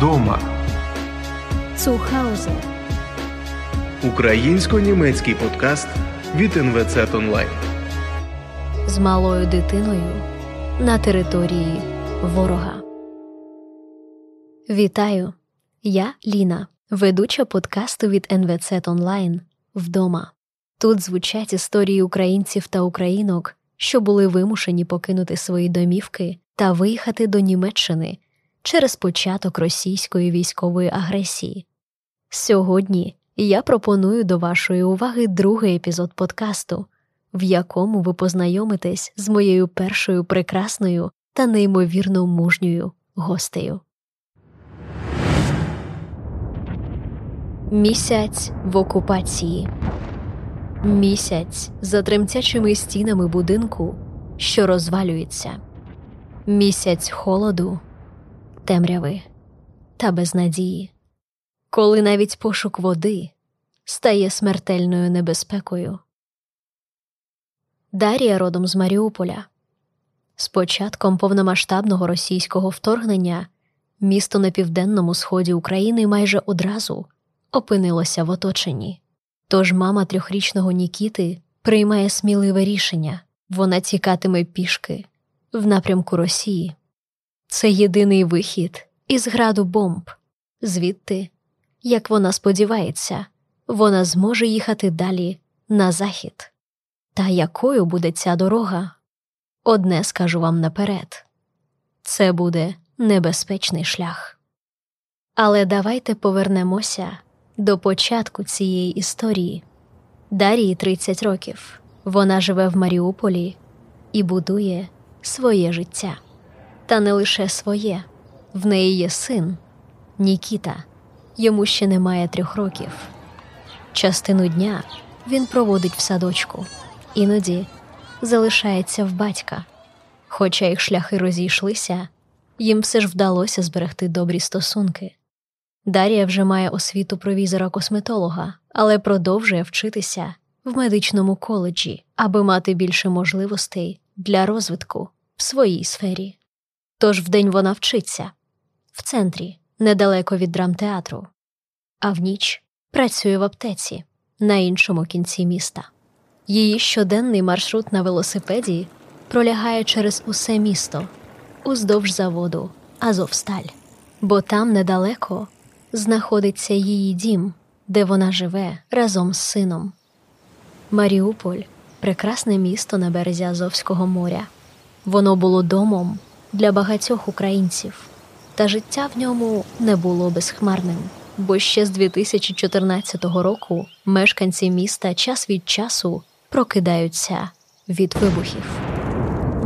вдома. Zuhause. Українсько-німецький подкаст від НВЦ Онлайн. з малою дитиною на території ворога. Вітаю! Я Ліна, ведуча подкасту від НВЦ Онлайн вдома. Тут звучать історії українців та українок, що були вимушені покинути свої домівки та виїхати до Німеччини через початок російської військової агресії. Сьогодні я пропоную до вашої уваги другий епізод подкасту, в якому ви познайомитесь з моєю першою прекрасною та неймовірно мужньою гостею. Місяць в окупації. Місяць за тремтячими стінами будинку, що розвалюється. Місяць холоду, темряви та безнадії. Коли навіть пошук води стає смертельною небезпекою. Дарія родом з Маріуполя. З початком повномасштабного російського вторгнення місто на південному сході України майже одразу опинилося в оточенні. Тож мама трьохрічного Нікіти приймає сміливе рішення вона тікатиме пішки в напрямку Росії. Це єдиний вихід із граду бомб, звідти, як вона сподівається, вона зможе їхати далі на захід. Та якою буде ця дорога? Одне скажу вам наперед це буде небезпечний шлях. Але давайте повернемося до початку цієї історії. Дарії 30 років. Вона живе в Маріуполі і будує своє життя. Та не лише своє, в неї є син Нікіта, йому ще немає трьох років. Частину дня він проводить в садочку, іноді залишається в батька. Хоча їх шляхи розійшлися, їм все ж вдалося зберегти добрі стосунки. Дар'я вже має освіту провізора-косметолога, але продовжує вчитися в медичному коледжі, аби мати більше можливостей для розвитку в своїй сфері. Тож вдень вона вчиться в центрі, недалеко від драмтеатру, а в ніч працює в аптеці на іншому кінці міста. Її щоденний маршрут на велосипеді пролягає через усе місто, уздовж заводу Азовсталь, бо там недалеко знаходиться її дім, де вона живе разом з сином. Маріуполь прекрасне місто на березі Азовського моря. Воно було домом для багатьох українців, та життя в ньому не було безхмарним, бо ще з 2014 року мешканці міста час від часу прокидаються від вибухів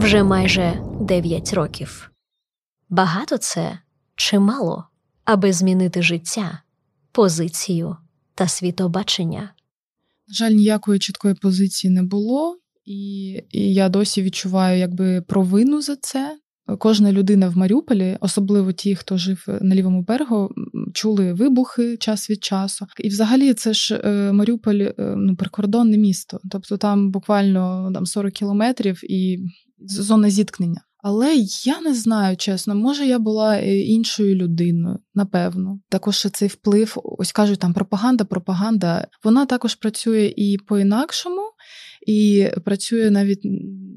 вже майже 9 років. Багато це чи мало, аби змінити життя, позицію та світобачення. На жаль, ніякої чіткої позиції не було, і, і я досі відчуваю якби провину за це. Кожна людина в Маріуполі, особливо ті, хто жив на лівому берегу, чули вибухи час від часу. І, взагалі, це ж е, Маріуполь е, ну, прикордонне місто, тобто там буквально там 40 кілометрів і зона зіткнення. Але я не знаю, чесно, може я була е, іншою людиною, напевно. Також цей вплив, ось кажуть, там пропаганда, пропаганда. Вона також працює і по-інакшому, і працює навіть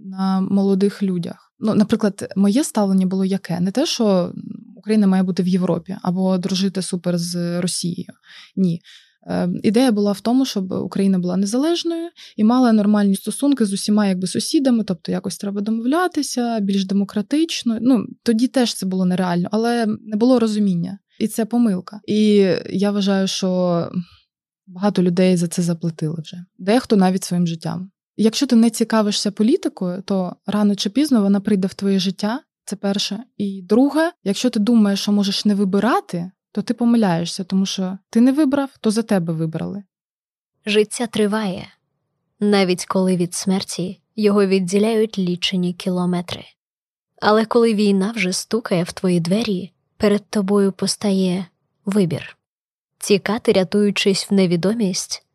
на молодих людях. Ну, наприклад, моє ставлення було яке? Не те, що Україна має бути в Європі або дружити супер з Росією. Ні. Ідея була в тому, щоб Україна була незалежною і мала нормальні стосунки з усіма якби сусідами, тобто якось треба домовлятися, більш демократично. Ну тоді теж це було нереально, але не було розуміння, і це помилка. І я вважаю, що багато людей за це заплатили вже. Дехто навіть своїм життям. Якщо ти не цікавишся політикою, то рано чи пізно вона прийде в твоє життя. Це перше. І друге, якщо ти думаєш, що можеш не вибирати, то ти помиляєшся, тому що ти не вибрав, то за тебе вибрали. Життя триває, навіть коли від смерті його відділяють лічені кілометри. Але коли війна вже стукає в твої двері, перед тобою постає вибір тікати, рятуючись в невідомість,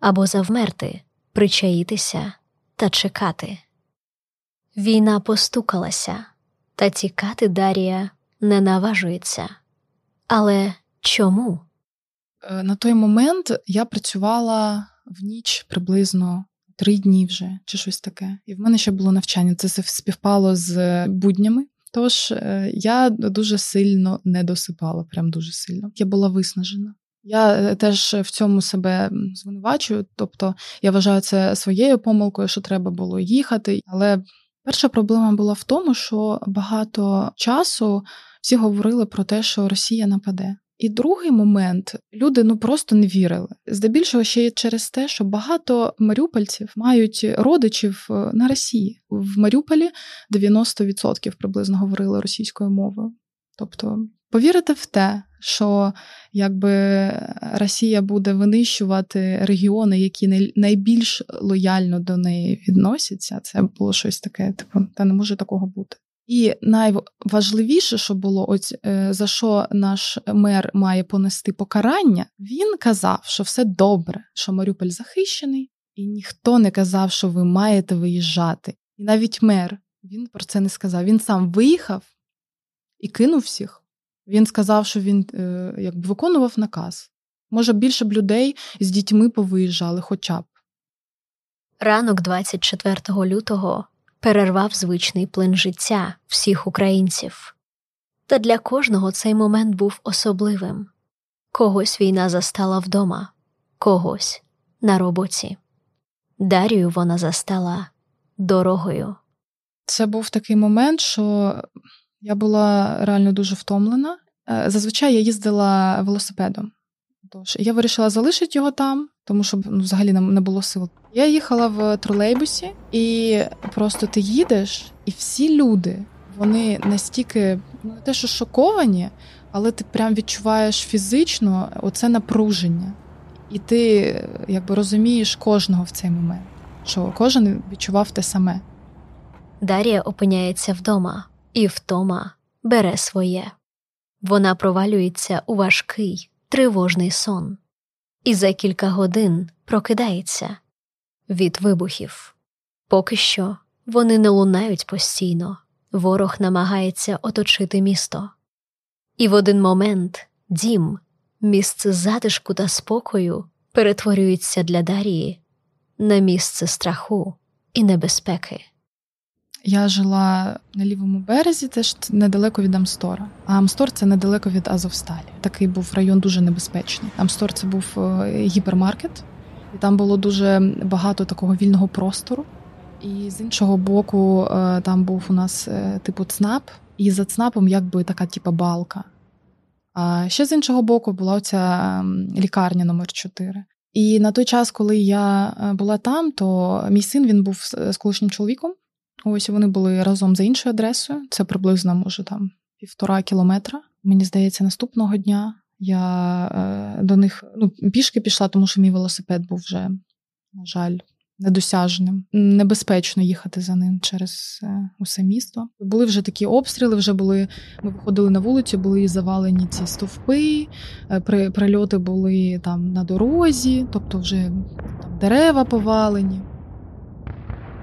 або завмерти, причаїтися та чекати. Війна постукалася, та тікати Дарія не наважується. Але чому? Е, на той момент я працювала в ніч приблизно три дні вже чи щось таке. І в мене ще було навчання. Це співпало з буднями. Тож е, я дуже сильно не досипала, прям дуже сильно. Я була виснажена. Я е, теж в цьому себе звинувачую, тобто я вважаю це своєю помилкою, що треба було їхати. Але перша проблема була в тому, що багато часу всі говорили про те, що Росія нападе. І другий момент люди ну просто не вірили. Здебільшого ще й через те, що багато маріупольців мають родичів е, на Росії. В Маріуполі 90% приблизно говорили російською мовою. Тобто повірити в те, що якби Росія буде винищувати регіони, які найбільш лояльно до неї відносяться, це було щось таке, типу, та не може такого бути. І найважливіше, що було, ось е, за що наш мер має понести покарання, він казав, що все добре, що Маріуполь захищений, і ніхто не казав, що ви маєте виїжджати. І навіть мер він про це не сказав. Він сам виїхав і кинув всіх. Він сказав, що він е, якби виконував наказ. Може, більше б людей з дітьми повиїжджали, хоча б. Ранок 24 лютого перервав звичний плин життя всіх українців. Та для кожного цей момент був особливим когось війна застала вдома, когось на роботі. Дарію вона застала дорогою. Це був такий момент, що я була реально дуже втомлена. Е, зазвичай я їздила велосипедом. Тож я вирішила залишити його там, тому що ну, взагалі не було сил. Я їхала в тролейбусі, і просто ти їдеш, і всі люди вони настільки ну, не те, що шоковані, але ти прям відчуваєш фізично оце напруження. І ти якби розумієш кожного в цей момент, що кожен відчував те саме. Дар'я опиняється вдома, і втома бере своє. Вона провалюється у важкий, тривожний сон, і за кілька годин прокидається від вибухів. Поки що вони не лунають постійно, ворог намагається оточити місто. І в один момент дім, місце затишку та спокою перетворюється для Дарії на місце страху і небезпеки. Я жила на лівому березі, теж недалеко від Амстора. А Амстор це недалеко від Азовсталі. Такий був район дуже небезпечний. Амстор це був е, гіпермаркет, і там було дуже багато такого вільного простору. І з іншого боку, е, там був у нас е, типу ЦНАП, і за ЦНАПом якби така, типу, балка. А ще з іншого боку була оця лікарня номер 4 І на той час, коли я була там, то мій син він був з колишнім чоловіком. Ось вони були разом за іншою адресою. Це приблизно, може, там півтора кілометра. Мені здається, наступного дня я е, до них ну, пішки пішла, тому що мій велосипед був вже, на жаль, недосяжним. Небезпечно їхати за ним через е, усе місто. Були вже такі обстріли, вже були. Ми виходили на вулицю, були завалені ці стовпи, е, при, прильоти були там на дорозі, тобто вже там дерева повалені.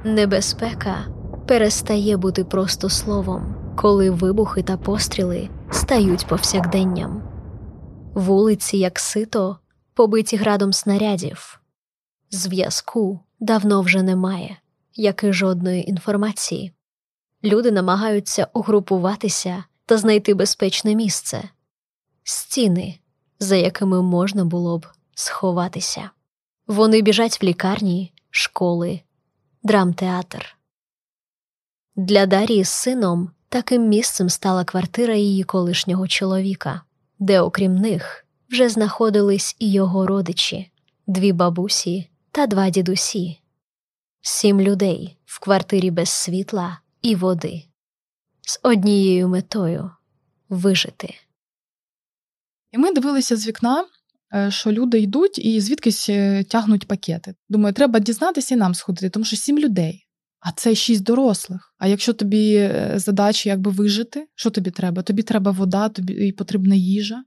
Небезпека перестає бути просто словом, коли вибухи та постріли стають повсякденням. Вулиці, як сито, побиті градом снарядів. Зв'язку давно вже немає, як і жодної інформації. Люди намагаються угрупуватися та знайти безпечне місце, стіни, за якими можна було б сховатися. Вони біжать в лікарні, школи, драмтеатр. Для Дарії з сином таким місцем стала квартира її колишнього чоловіка, де, окрім них, вже знаходились і його родичі, дві бабусі та два дідусі, сім людей в квартирі без світла і води, з однією метою вижити. І ми дивилися з вікна, е, що люди йдуть і звідкись е, тягнуть пакети. Думаю, треба дізнатися і нам сходити, тому що сім людей. А це шість дорослих. А якщо тобі е, задача якби вижити, що тобі треба? Тобі треба вода, тобі потрібна їжа.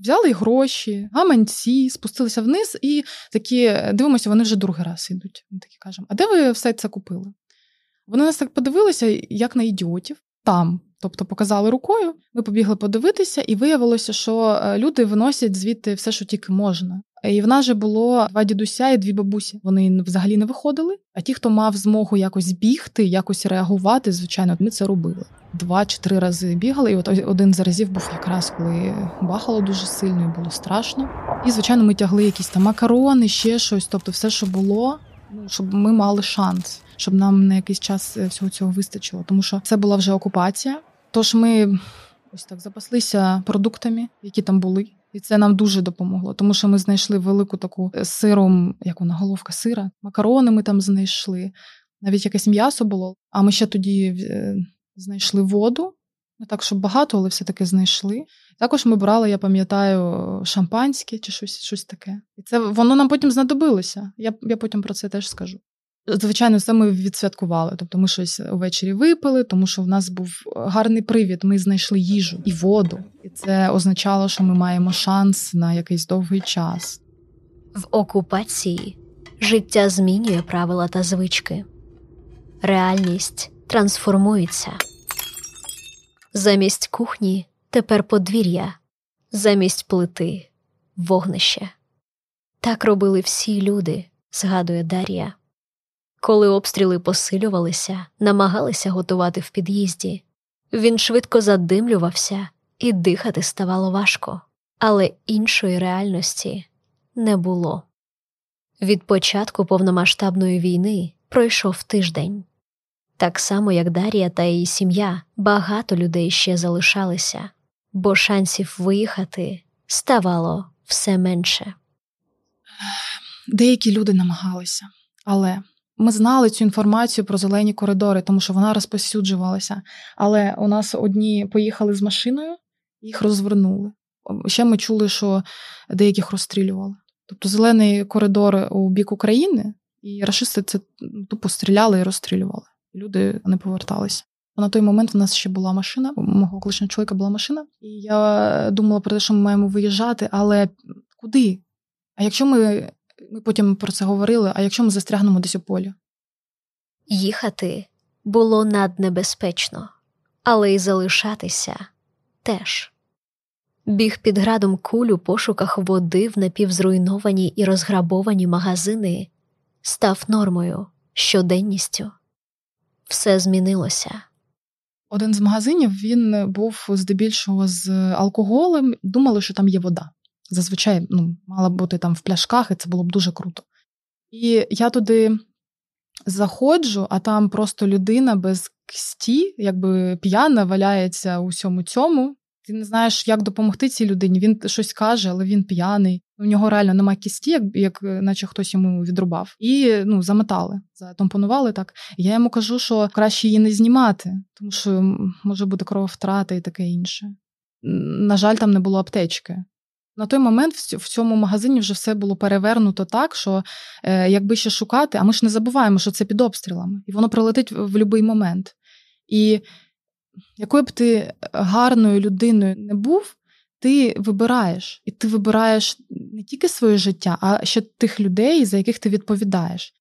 Взяли гроші, гаманці, спустилися вниз і такі е, дивимося, вони вже другий раз йдуть. Ми такі кажемо, а де ви все це купили? Вони нас так подивилися, як на ідіотів. Там, Тобто показали рукою, ми побігли подивитися, і виявилося, що е, люди виносять звідти все, що тільки можна. І в нас же було два дідуся і дві бабусі. Вони взагалі не виходили. А ті, хто мав змогу якось бігти, якось реагувати, звичайно, ми це робили. Два чи три рази бігали, і от один з разів був якраз коли бахало дуже сильно і було страшно. І звичайно, ми тягли якісь там макарони, ще щось, тобто все, що було, ну щоб ми мали шанс, щоб нам на якийсь час е, всього цього вистачило, тому що це була вже окупація. Тож ми ось так запаслися продуктами, які там були. І це нам дуже допомогло, тому що ми знайшли велику таку е, сиром, як вона головка сира, макарони ми там знайшли, навіть якесь м'ясо було. А ми ще тоді е, знайшли воду, не так, щоб багато, але все-таки знайшли. Також ми брали, я пам'ятаю, шампанське чи щось щось таке. І це воно нам потім знадобилося. Я я потім про це теж скажу. Звичайно, це ми відсвяткували. Тобто ми щось увечері випили, тому що в нас був гарний привід. Ми знайшли їжу і воду, і це означало, що ми маємо шанс на якийсь довгий час. В окупації життя змінює правила та звички, реальність трансформується. Замість кухні тепер подвір'я, замість плити вогнище. Так робили всі люди, згадує Дар'я. Коли обстріли посилювалися, намагалися готувати в під'їзді. Він швидко задимлювався, і дихати ставало важко, але іншої реальності не було. Від початку повномасштабної війни пройшов тиждень. Так само, як Дар'я та її сім'я, багато людей ще залишалися, бо шансів виїхати ставало все менше. Деякі люди намагалися, але ми знали цю інформацію про зелені коридори, тому що вона розпосюджувалася. Але у нас одні поїхали з машиною, їх розвернули. Ще ми чули, що деяких розстрілювали. Тобто зелений коридор у бік України, і рашисти це тупо стріляли і розстрілювали. Люди не поверталися. На той момент в нас ще була машина, у мого колишнього чоловіка була машина, і я думала про те, що ми маємо виїжджати, але куди? А якщо ми ми потім про це говорили, а якщо ми застрягнемо десь у полі? Їхати було наднебезпечно, але й залишатися теж. Біг під градом куль у пошуках води в напівзруйновані і розграбовані магазини став нормою, щоденністю. Все змінилося. Один з магазинів він був здебільшого з алкоголем, думали, що там є вода зазвичай ну, мала бути там в пляшках, і це було б дуже круто. І я туди заходжу, а там просто людина без ксті, якби п'яна, валяється у всьому цьому. Ти не знаєш, як допомогти цій людині. Він щось каже, але він п'яний. У нього реально немає кісті, як як наче хтось йому відрубав. І ну, заметали, затомпонували так. Я йому кажу, що краще її не знімати, тому що може бути крововтрата і таке інше. На жаль, там не було аптечки. На той момент в цьому магазині вже все було перевернуто так, що е, якби ще шукати, а ми ж не забуваємо, що це під обстрілами, і воно прилетить в будь-який момент. І якою б ти гарною людиною не був, ти вибираєш, і ти вибираєш не тільки своє життя, а ще тих людей, за яких ти відповідаєш.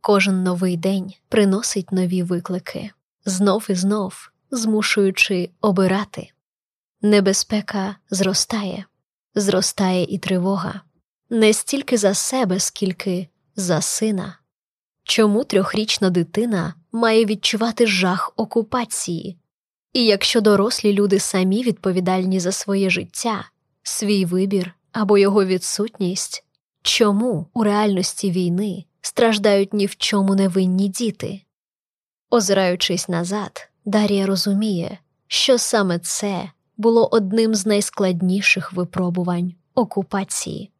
Кожен новий день приносить нові виклики, знов і знов змушуючи обирати. Небезпека зростає, зростає і тривога, не стільки за себе, скільки за сина. Чому трьохрічна дитина має відчувати жах окупації? І якщо дорослі люди самі відповідальні за своє життя, свій вибір або його відсутність, чому у реальності війни страждають ні в чому невинні діти? Озираючись назад, Дар'я розуміє, що саме це було одним з найскладніших випробувань окупації,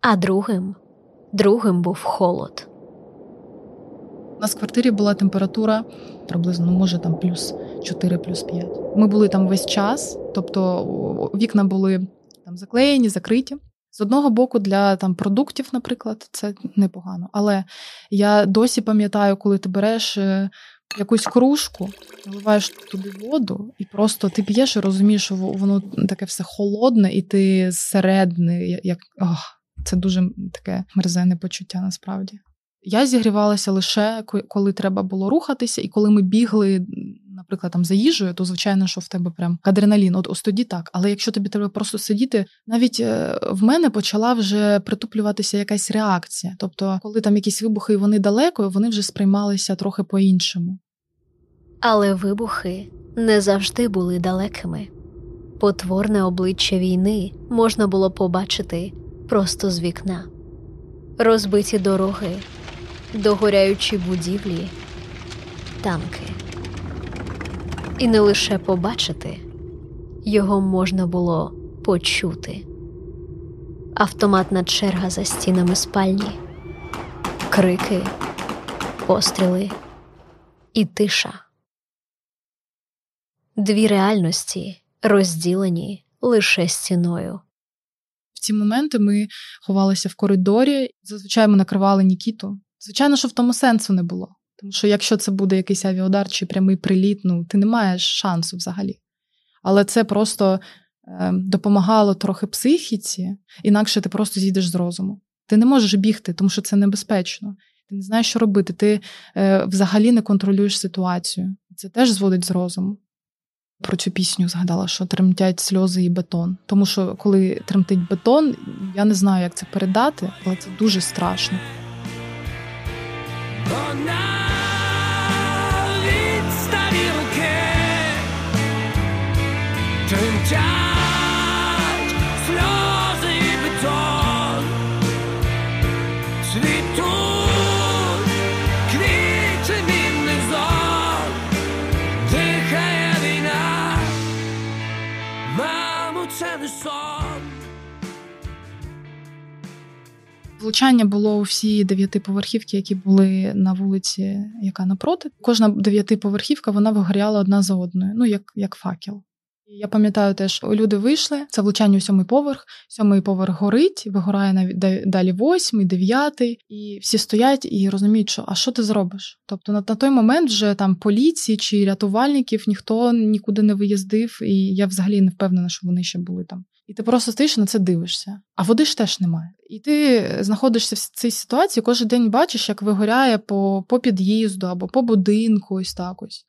а другим другим був холод. У нас в квартирі була температура приблизно, ну, може, там плюс 4, плюс 5. Ми були там весь час, тобто вікна були там заклеєні, закриті. З одного боку, для там продуктів, наприклад, це непогано. Але я досі пам'ятаю, коли ти береш е, якусь кружку, наливаєш туди воду, і просто ти п'єш і розумієш, що воно таке все холодне, і ти зсередини, як ох, це дуже таке мерзене почуття насправді. Я зігрівалася лише коли треба було рухатися, і коли ми бігли, наприклад, там за їжею, то звичайно, що в тебе прям адреналін. От ось тоді так. Але якщо тобі треба просто сидіти, навіть е, в мене почала вже притуплюватися якась реакція. Тобто, коли там якісь вибухи і вони далеко, вони вже сприймалися трохи по-іншому. Але вибухи не завжди були далекими. Потворне обличчя війни можна було побачити просто з вікна, розбиті дороги, догоряючі будівлі, танки. І не лише побачити, його можна було почути. Автоматна черга за стінами спальні, крики, постріли і тиша. Дві реальності розділені лише стіною. В ці моменти ми ховалися в коридорі, зазвичай ми накривали Нікіту. Звичайно, що в тому сенсу не було. Тому що якщо це буде якийсь авіаудар чи прямий приліт, ну ти не маєш шансу взагалі. Але це просто е, допомагало трохи психіці, інакше ти просто зійдеш з розуму. Ти не можеш бігти, тому що це небезпечно. Ти не знаєш, що робити. Ти е, взагалі не контролюєш ситуацію. Це теж зводить з розуму. Про цю пісню згадала, що тремтять сльози і бетон. Тому що коли тремтить бетон, я не знаю, як це передати, але це дуже страшно. Сльози бетон цвітуть квіти мінний зон дихає війна Влучання було у всі дев'ятиповерхівки, які були на вулиці, яка напроти. Кожна дев'ятиповерхівка вона вигоряла одна за одною, ну як як факел. Я пам'ятаю теж, люди вийшли, це влучання у сьомий поверх, сьомий поверх горить, вигорає навіть далі восьмий, дев'ятий, і всі стоять і розуміють, що а що ти зробиш? Тобто на, на той момент вже там поліції чи рятувальників ніхто нікуди не виїздив, і я взагалі не впевнена, що вони ще були там. І ти просто стоїш на це дивишся, а води ж теж немає. І ти знаходишся в цій ситуації, кожен день бачиш, як вигоряє по по під'їзду або по будинку, ось так ось.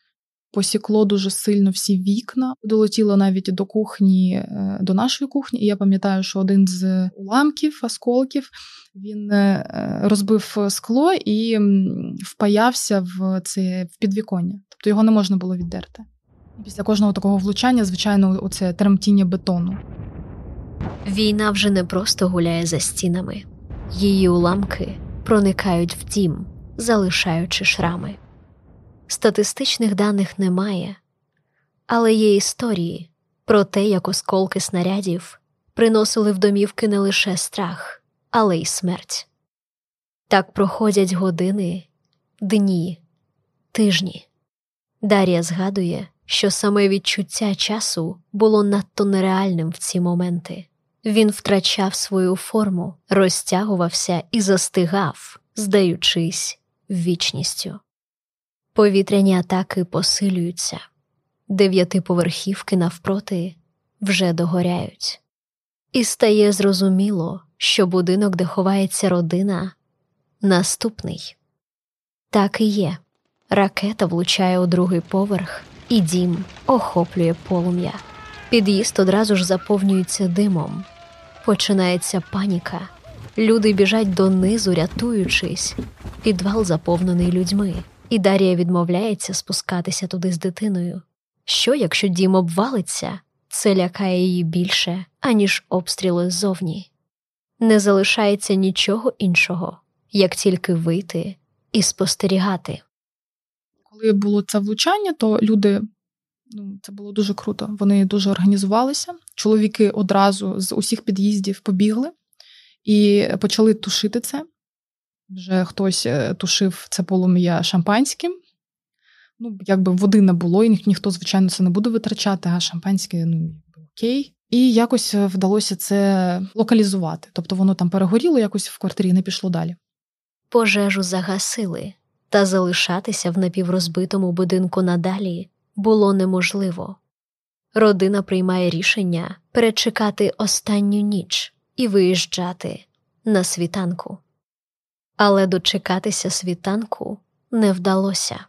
Посікло дуже сильно всі вікна, долетіло навіть до кухні, е, до нашої кухні. І я пам'ятаю, що один з уламків, осколків, він е, розбив скло і впаявся в це в підвіконня. Тобто його не можна було віддерти. Після кожного такого влучання, звичайно, оце тремтіння бетону. Війна вже не просто гуляє за стінами, її уламки проникають в дім, залишаючи шрами. Статистичних даних немає, але є історії про те, як осколки снарядів приносили в домівки не лише страх, але й смерть. Так проходять години, дні, тижні. Дар'я згадує, що саме відчуття часу було надто нереальним в ці моменти. Він втрачав свою форму, розтягувався і застигав, здаючись вічністю. Повітряні атаки посилюються, дев'ятиповерхівки навпроти вже догоряють, і стає зрозуміло, що будинок, де ховається родина, наступний. Так і є. Ракета влучає у другий поверх, і дім охоплює полум'я. Під'їзд одразу ж заповнюється димом, починається паніка. Люди біжать донизу, рятуючись, підвал заповнений людьми, і Дар'я відмовляється спускатися туди з дитиною. Що, якщо дім обвалиться, це лякає її більше, аніж обстріли ззовні. Не залишається нічого іншого, як тільки вийти і спостерігати. Коли було це влучання, то люди Ну, Це було дуже круто. Вони дуже організувалися. Чоловіки одразу з усіх під'їздів побігли і почали тушити це. Вже хтось е, тушив це полум'я шампанським. Ну, якби води не було, і ні, ніхто, звичайно, це не буде витрачати, а шампанське ну, окей. І якось вдалося це локалізувати. Тобто воно там перегоріло якось в квартирі не пішло далі. Пожежу загасили, та залишатися в напіврозбитому будинку надалі було неможливо. Родина приймає рішення перечекати останню ніч і виїжджати на світанку. Але дочекатися світанку не вдалося.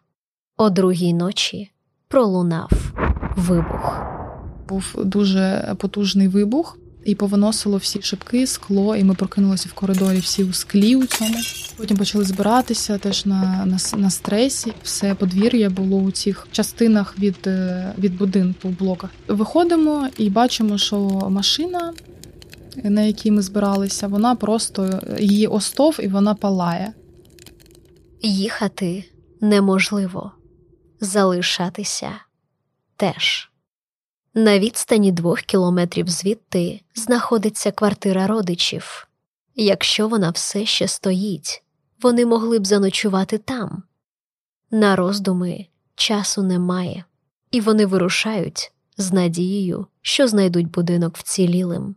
О другій ночі пролунав вибух. Був дуже потужний вибух, і повиносило всі шибки, скло, і ми прокинулися в коридорі всі у склі у цьому. Потім почали збиратися теж на на, на стресі. Все подвір'я було у цих частинах від е, від будинку в блоках. Виходимо і бачимо, що машина, на якій ми збиралися, вона просто її остов і вона палає. Їхати неможливо, залишатися теж. На відстані двох кілометрів звідти знаходиться квартира родичів. Якщо вона все ще стоїть, вони могли б заночувати там. На роздуми часу немає, і вони вирушають з надією, що знайдуть будинок вцілілим.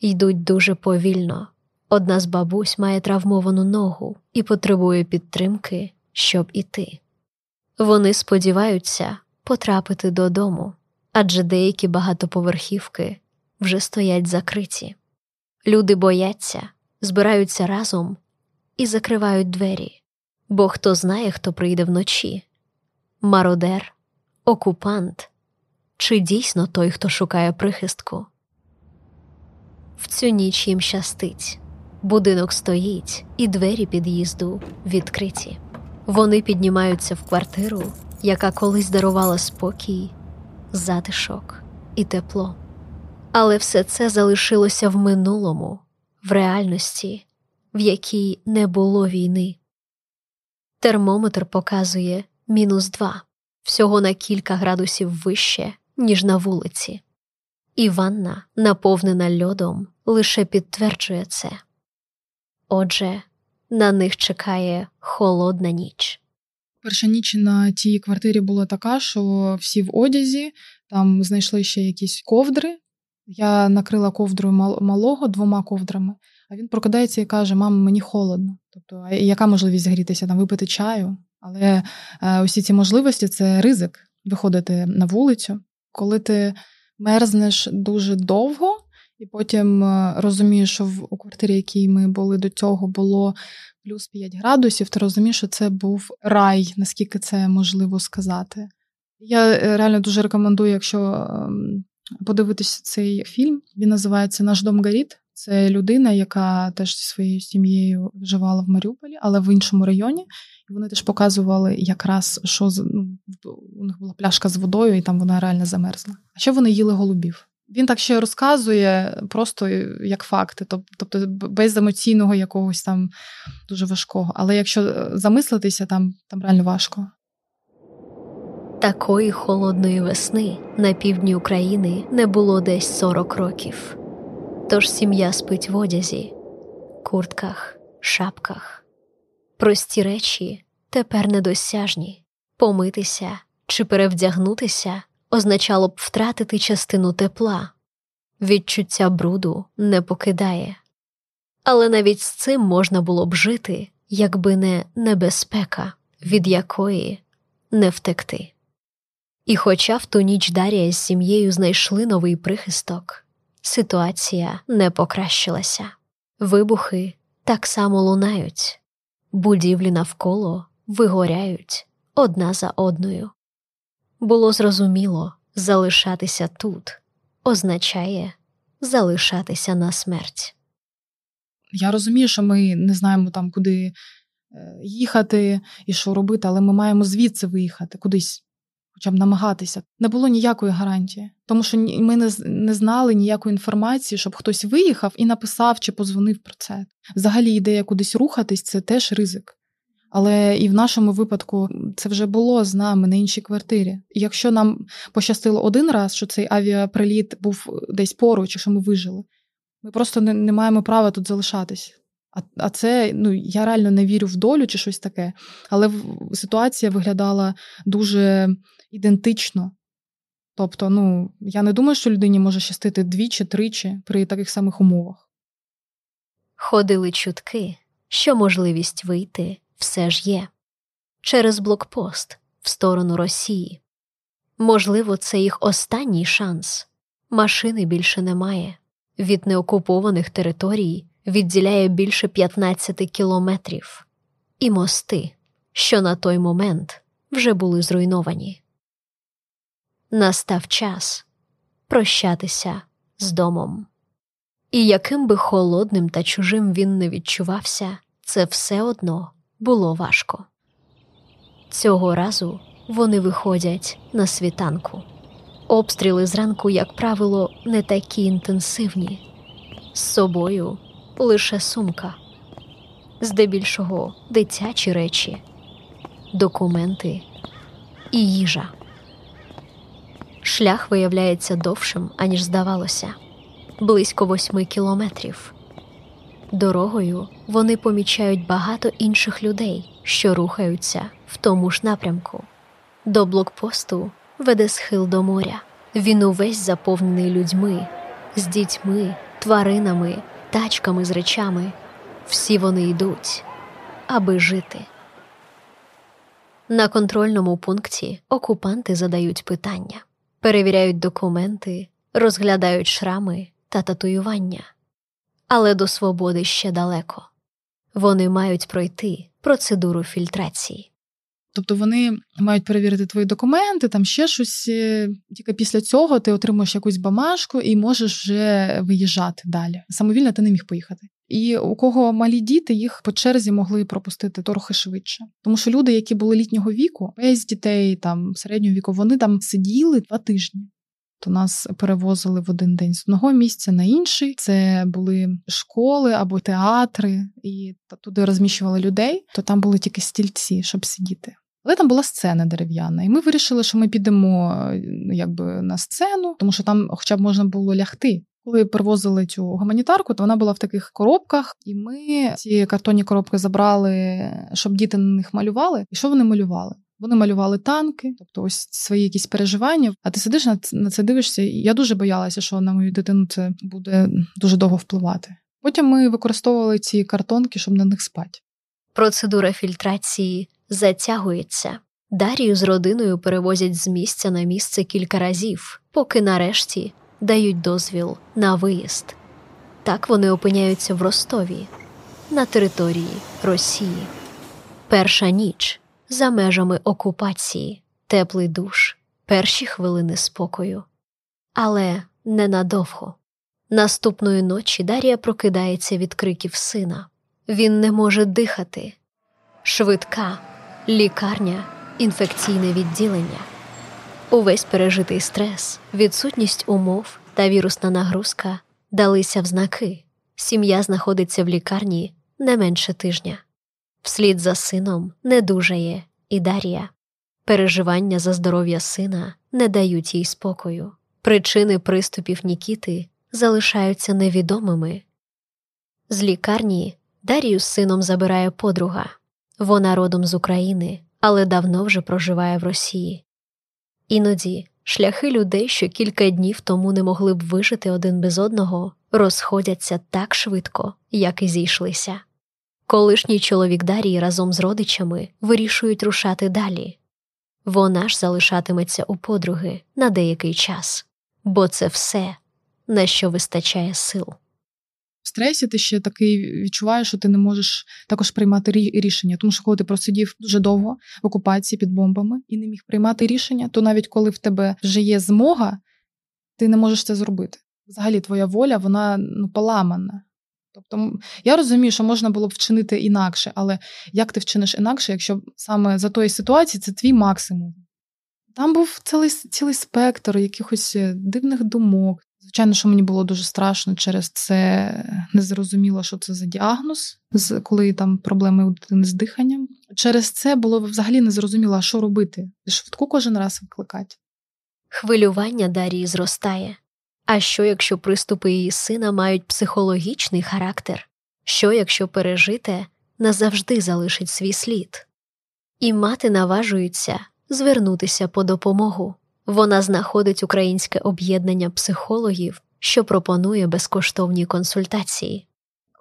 Йдуть дуже повільно. Одна з бабусь має травмовану ногу і потребує підтримки, щоб іти. Вони сподіваються потрапити додому адже деякі багатоповерхівки вже стоять закриті. Люди бояться, збираються разом і закривають двері, бо хто знає, хто прийде вночі мародер, окупант чи дійсно той, хто шукає прихистку. В цю ніч їм щастить. Будинок стоїть, і двері під'їзду відкриті. Вони піднімаються в квартиру, яка колись дарувала спокій затишок і тепло. Але все це залишилося в минулому, в реальності, в якій не було війни. Термометр показує мінус два, всього на кілька градусів вище, ніж на вулиці, і ванна, наповнена льодом, лише підтверджує це. Отже, на них чекає холодна ніч. Перша ніч на тій квартирі була така, що всі в одязі, там знайшли ще якісь ковдри. Я накрила ковдрою малого двома ковдрами, а він прокидається і каже: Мама, мені холодно. Тобто, яка можливість згрітися, там випити чаю? Але е, усі ці можливості це ризик виходити на вулицю. Коли ти мерзнеш дуже довго, і потім е, розумієш, що в у квартирі, якій ми були до цього, було плюс 5 градусів, ти розумієш, що це був рай, наскільки це можливо сказати. Я е, реально дуже рекомендую, якщо ем, подивитися цей фільм. Він називається Наш дом горить». Це людина, яка теж зі своєю сім'єю вживала в Маріуполі, але в іншому районі. І вони теж показували якраз, що ну, у них була пляшка з водою, і там вона реально замерзла. А що вони їли голубів? Він так ще розказує просто як факти, тобто без емоційного якогось там дуже важкого. Але якщо е, замислитися, там, там реально важко. Такої холодної весни на півдні України не було десь 40 років. Тож сім'я спить в одязі, куртках, шапках. Прості речі тепер недосяжні помитися чи перевдягнутися означало б втратити частину тепла, відчуття бруду не покидає. Але навіть з цим можна було б жити, якби не небезпека, від якої не втекти. І хоча в ту ніч Дарія з сім'єю знайшли новий прихисток, ситуація не покращилася, вибухи так само лунають, будівлі навколо вигоряють одна за одною. Було зрозуміло, залишатися тут означає залишатися на смерть. Я розумію, що ми не знаємо там, куди е, їхати і що робити, але ми маємо звідси виїхати кудись, хоча б намагатися. Не було ніякої гарантії, тому що ми не не знали ніякої інформації, щоб хтось виїхав і написав чи позвонив про це. Взагалі, ідея кудись рухатись це теж ризик. Але і в нашому випадку це вже було з нами на іншій квартирі. І якщо нам пощастило один раз, що цей авіаприліт був десь поруч, що ми вижили, ми просто не, не маємо права тут залишатись. А а це ну я реально не вірю в долю чи щось таке. Але ситуація виглядала дуже ідентично. Тобто, ну я не думаю, що людині може щастити двічі-тричі при таких самих умовах. Ходили чутки, що можливість вийти все ж є через блокпост в сторону Росії. Можливо, це їх останній шанс. Машини більше немає. Від неокупованих територій відділяє більше 15 кілометрів, і мости, що на той момент вже були зруйновані. Настав час прощатися з домом. І яким би холодним та чужим він не відчувався, це все одно було важко. Цього разу вони виходять на світанку. Обстріли зранку, як правило, не такі інтенсивні. З собою лише сумка, здебільшого дитячі речі, документи і їжа. Шлях виявляється довшим, аніж здавалося близько восьми кілометрів. Дорогою вони помічають багато інших людей, що рухаються в тому ж напрямку. До блокпосту веде схил до моря. Він увесь заповнений людьми, з дітьми, тваринами, тачками з речами. Всі вони йдуть, аби жити. На контрольному пункті окупанти задають питання, перевіряють документи, розглядають шрами та татуювання. Але до свободи ще далеко. Вони мають пройти процедуру фільтрації. Тобто вони мають перевірити твої документи, там ще щось. е, Тільки після цього ти отримуєш якусь бамашку і можеш вже виїжджати далі. Самовільно ти не міг поїхати. І у кого малі діти, їх по черзі могли пропустити трохи швидше. Тому що люди, які були літнього віку, без дітей там середнього віку, вони там сиділи два тижні. То нас перевозили в один день з одного місця на інший. Це були школи або театри, і туди розміщували людей. То там були тільки стільці, щоб сидіти. Але там була сцена дерев'яна, і ми вирішили, що ми підемо е, якби на сцену, тому що там, хоча б можна було лягти. Коли привозили цю гуманітарку, то вона була в таких коробках, і ми ці картонні коробки забрали, щоб діти на них малювали. І що вони малювали? Вони малювали танки, тобто ось свої якісь переживання. А ти сидиш на це дивишся. І я дуже боялася, що на мою дитину це буде дуже довго впливати. Потім ми використовували ці картонки, щоб на них спати. Процедура фільтрації затягується. Дарію з родиною перевозять з місця на місце кілька разів, поки нарешті дають дозвіл на виїзд. Так вони опиняються в Ростові, на території Росії. Перша ніч за межами окупації, теплий душ, перші хвилини спокою. Але ненадовго. Наступної ночі Дарія прокидається від криків сина. Він не може дихати. Швидка, лікарня, інфекційне відділення. Увесь пережитий стрес, відсутність умов та вірусна нагрузка далися в знаки. Сім'я знаходиться в лікарні не менше тижня. Вслід за сином не дужає і Дар'я. Переживання за здоров'я сина не дають їй спокою. Причини приступів Нікіти залишаються невідомими. З лікарні Дарію з сином забирає подруга. Вона родом з України, але давно вже проживає в Росії. Іноді шляхи людей, що кілька днів тому не могли б вижити один без одного, розходяться так швидко, як і зійшлися. Колишній чоловік Дарії разом з родичами вирішують рушати далі. Вона ж залишатиметься у подруги на деякий час, бо це все, на що вистачає сил. В стресі ти ще такий відчуваєш, що ти не можеш також приймати рі- рішення. Тому що коли ти просидів дуже довго в окупації під бомбами і не міг приймати рішення, то навіть коли в тебе вже є змога, ти не можеш це зробити. Взагалі, твоя воля, вона ну, поламана. Тобто, я розумію, що можна було б вчинити інакше, але як ти вчиниш інакше, якщо саме за тої ситуації це твій максимум? Там був цілий, цілий спектр якихось е, дивних думок. Звичайно, що мені було дуже страшно через це не зрозуміло, що це за діагноз, коли там проблеми у дитини з диханням. Через це було взагалі не зрозуміло, що робити. Швидку кожен раз викликати. Хвилювання Дарії зростає. А що, якщо приступи її сина мають психологічний характер? Що, якщо пережите назавжди залишить свій слід? І мати наважується звернутися по допомогу. Вона знаходить українське об'єднання психологів, що пропонує безкоштовні консультації.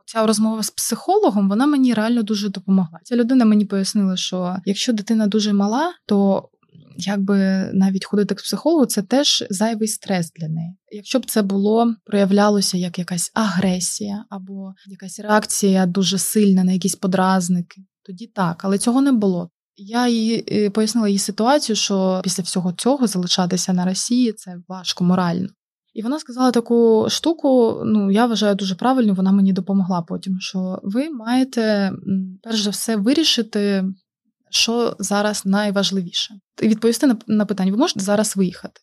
Ця розмова з психологом вона мені реально дуже допомогла. Ця людина мені пояснила, що якщо дитина дуже мала, то якби навіть ходити к психологу, це теж зайвий стрес для неї. Якщо б це було проявлялося як якась агресія або якась реакція дуже сильна на якісь подразники, тоді так, але цього не було. Я їй е, пояснила їй ситуацію, що після всього цього залишатися на Росії це важко морально. І вона сказала таку штуку, ну я вважаю дуже правильно, вона мені допомогла потім. Що ви маєте перш за все вирішити, що зараз найважливіше. І відповісти на, на питання: ви можете зараз виїхати?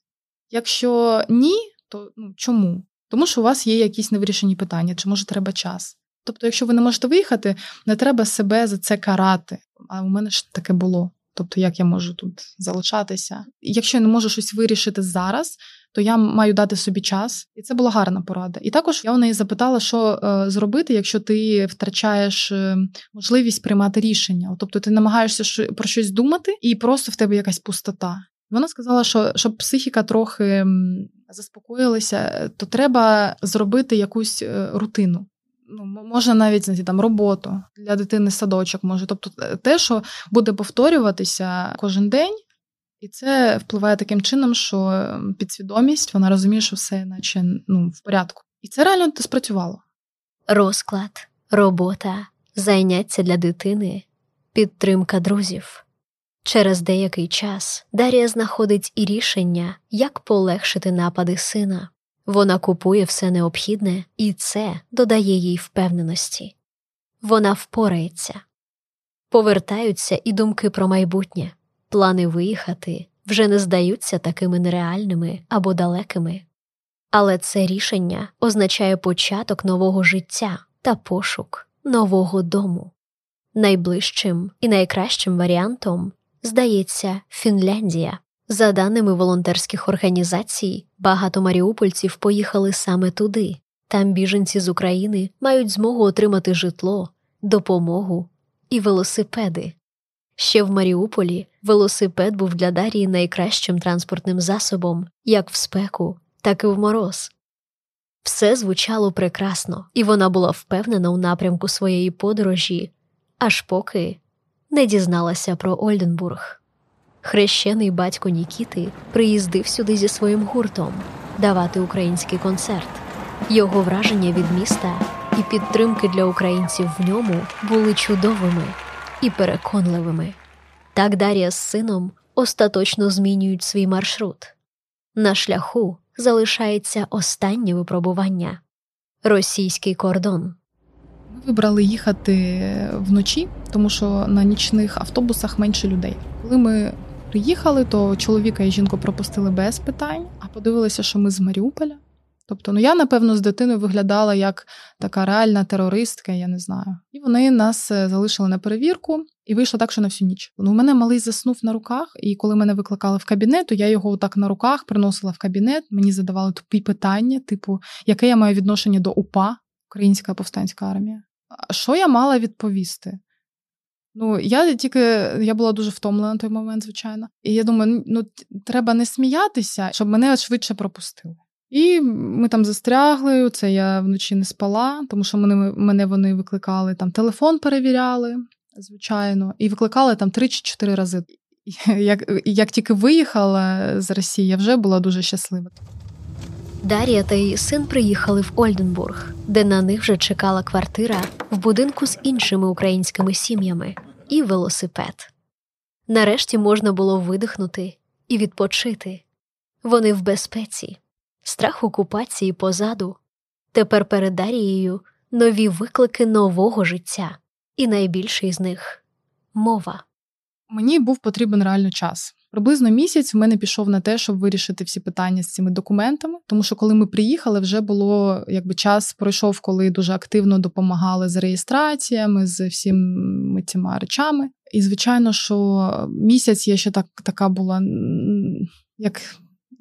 Якщо ні, то ну чому? Тому що у вас є якісь невирішені питання, чи може треба час. Тобто, якщо ви не можете виїхати, не треба себе за це карати. А у мене ж таке було. Тобто, як я можу тут залишатися? Якщо я не можу щось вирішити зараз, то я маю дати собі час, і це була гарна порада. І також я у неї запитала, що е, зробити, якщо ти втрачаєш е, можливість приймати рішення. Тобто ти намагаєшся про щось думати, і просто в тебе якась пустота. Вона сказала, що щоб психіка трохи заспокоїлася, то треба зробити якусь е, рутину ну, можна навіть знаєте, там роботу для дитини садочок може. Тобто е, те, що буде повторюватися кожен день, і це впливає таким чином, що ем, підсвідомість вона розуміє, що все, наче ну, в порядку. І це реально спрацювало. Розклад, робота, заняття для дитини, підтримка друзів. Через деякий час Дарія знаходить і рішення, як полегшити напади сина. Вона купує все необхідне, і це додає їй впевненості. Вона впорається. Повертаються і думки про майбутнє, плани виїхати вже не здаються такими нереальними або далекими. Але це рішення означає початок нового життя та пошук нового дому. Найближчим і найкращим варіантом здається Фінляндія. За даними волонтерських організацій, багато маріупольців поїхали саме туди. Там біженці з України мають змогу отримати житло, допомогу і велосипеди. Ще в Маріуполі велосипед був для Дарії найкращим транспортним засобом як в спеку, так і в мороз. Все звучало прекрасно, і вона була впевнена у напрямку своєї подорожі, аж поки не дізналася про Ольденбург. Хрещений батько Нікіти приїздив сюди зі своїм гуртом давати український концерт. Його враження від міста і підтримки для українців в ньому були чудовими і переконливими. Так Дар'я з сином остаточно змінюють свій маршрут. На шляху залишається останнє випробування російський кордон. Ми вибрали їхати вночі, тому що на нічних автобусах менше людей. Коли ми приїхали, то чоловіка і жінку пропустили без питань, а подивилися, що ми з Маріуполя. Тобто, ну я, напевно, з дитиною виглядала як така реальна терористка, я не знаю. І вони нас е, залишили на перевірку, і вийшло так, що на всю ніч. Ну, у мене малий заснув на руках, і коли мене викликали в кабінет, то я його отак на руках приносила в кабінет. Мені задавали тупі питання, типу, яке я маю відношення до УПА, Українська повстанська армія. Що я мала відповісти? Ну, я тільки я була дуже втомлена на той момент, звичайно. І я думаю, ну треба не сміятися, щоб мене швидше пропустили. І ми там застрягли. Це я вночі не спала, тому що мене мене вони викликали там телефон, перевіряли, звичайно, і викликали там три чи чотири рази. Як, Як тільки виїхала з Росії, я вже була дуже щаслива. Дар'я та її син приїхали в Ольденбург, де на них вже чекала квартира в будинку з іншими українськими сім'ями і велосипед. Нарешті можна було видихнути і відпочити. Вони в безпеці, страх окупації позаду. Тепер перед Дарією нові виклики нового життя, і найбільший з них мова. Мені був потрібен реально час. Приблизно місяць в мене пішов на те, щоб вирішити всі питання з цими документами. Тому що, коли ми приїхали, вже було якби час пройшов, коли дуже активно допомагали з реєстраціями, з всіми цими речами. І звичайно, що місяць я ще так така була, як.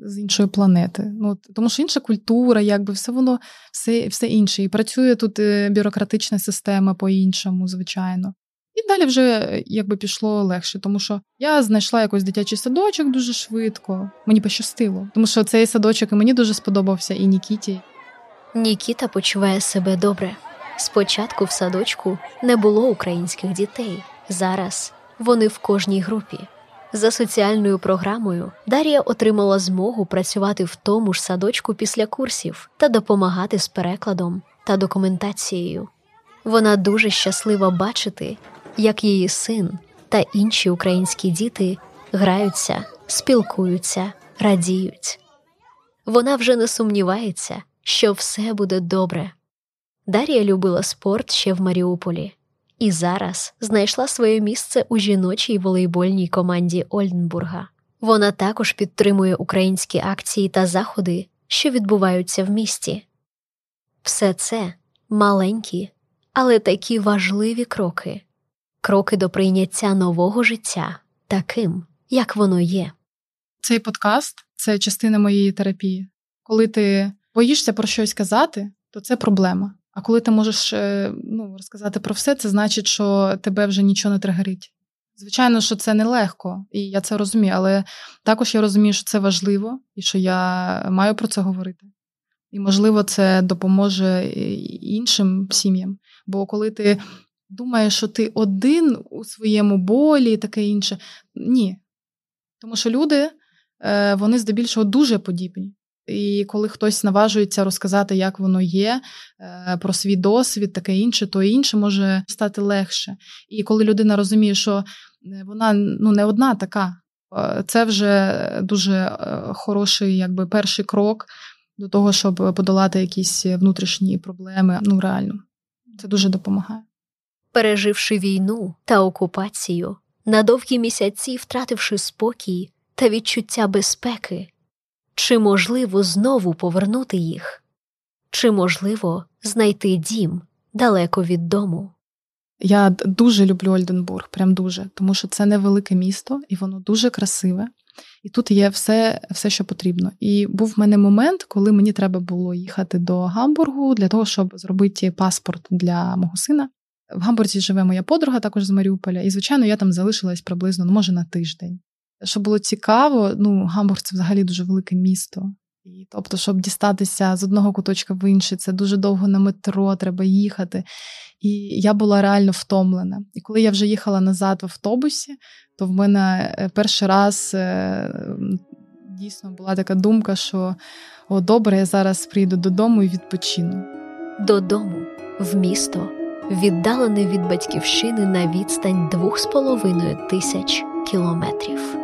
З іншої планети, ну тому що інша культура, якби все воно все все інше. І працює тут е, бюрократична система по-іншому, звичайно. І далі вже якби пішло легше, тому що я знайшла якийсь дитячий садочок дуже швидко. Мені пощастило, тому що цей садочок і мені дуже сподобався, і Нікіті. Нікіта почуває себе добре. Спочатку в садочку не було українських дітей. Зараз вони в кожній групі. За соціальною програмою Дар'я отримала змогу працювати в тому ж садочку після курсів та допомагати з перекладом та документацією. Вона дуже щаслива бачити, як її син та інші українські діти граються, спілкуються, радіють. Вона вже не сумнівається, що все буде добре. Дар'я любила спорт ще в Маріуполі і зараз знайшла своє місце у жіночій волейбольній команді Ольденбурга. Вона також підтримує українські акції та заходи, що відбуваються в місті. Все це маленькі, але такі важливі кроки, кроки до прийняття нового життя таким, як воно є. Цей подкаст це частина моєї терапії. Коли ти боїшся про щось казати, то це проблема. А коли ти можеш е, ну, розказати про все, це значить, що тебе вже нічого не тригерить. Звичайно, що це нелегко, і я це розумію, але також я розумію, що це важливо і що я маю про це говорити. І, можливо, це допоможе іншим сім'ям. Бо коли ти думаєш, що ти один у своєму болі і таке інше, ні. Тому що люди, е, вони здебільшого дуже подібні. І коли хтось наважується розказати, як воно є, е, про свій досвід, таке інше, то інше може стати легше. І коли людина розуміє, що е, вона ну, не одна така, це вже дуже хороший якби, перший крок до того, щоб подолати якісь внутрішні проблеми. Ну, реально, це дуже допомагає. Переживши війну та окупацію, на довгі місяці втративши спокій та відчуття безпеки. Чи можливо знову повернути їх? Чи можливо знайти дім далеко від дому? Я дуже люблю Ольденбург, прям дуже, тому що це невелике місто, і воно дуже красиве. І тут є все, все, що потрібно. І був в мене момент, коли мені треба було їхати до Гамбургу для того, щоб зробити паспорт для мого сина. В Гамбурзі живе моя подруга, також з Маріуполя, і, звичайно, я там залишилась приблизно, ну, може, на тиждень. Що було цікаво, ну, Гамбург це взагалі дуже велике місто. І, Тобто, щоб дістатися з одного куточка в інший, це дуже довго на метро, треба їхати. І я була реально втомлена. І коли я вже їхала назад в автобусі, то в мене е, перший раз е, дійсно була така думка, що о, добре, я зараз прийду додому і відпочину. Додому, в місто, віддалене від батьківщини на відстань двох з половиною тисяч кілометрів.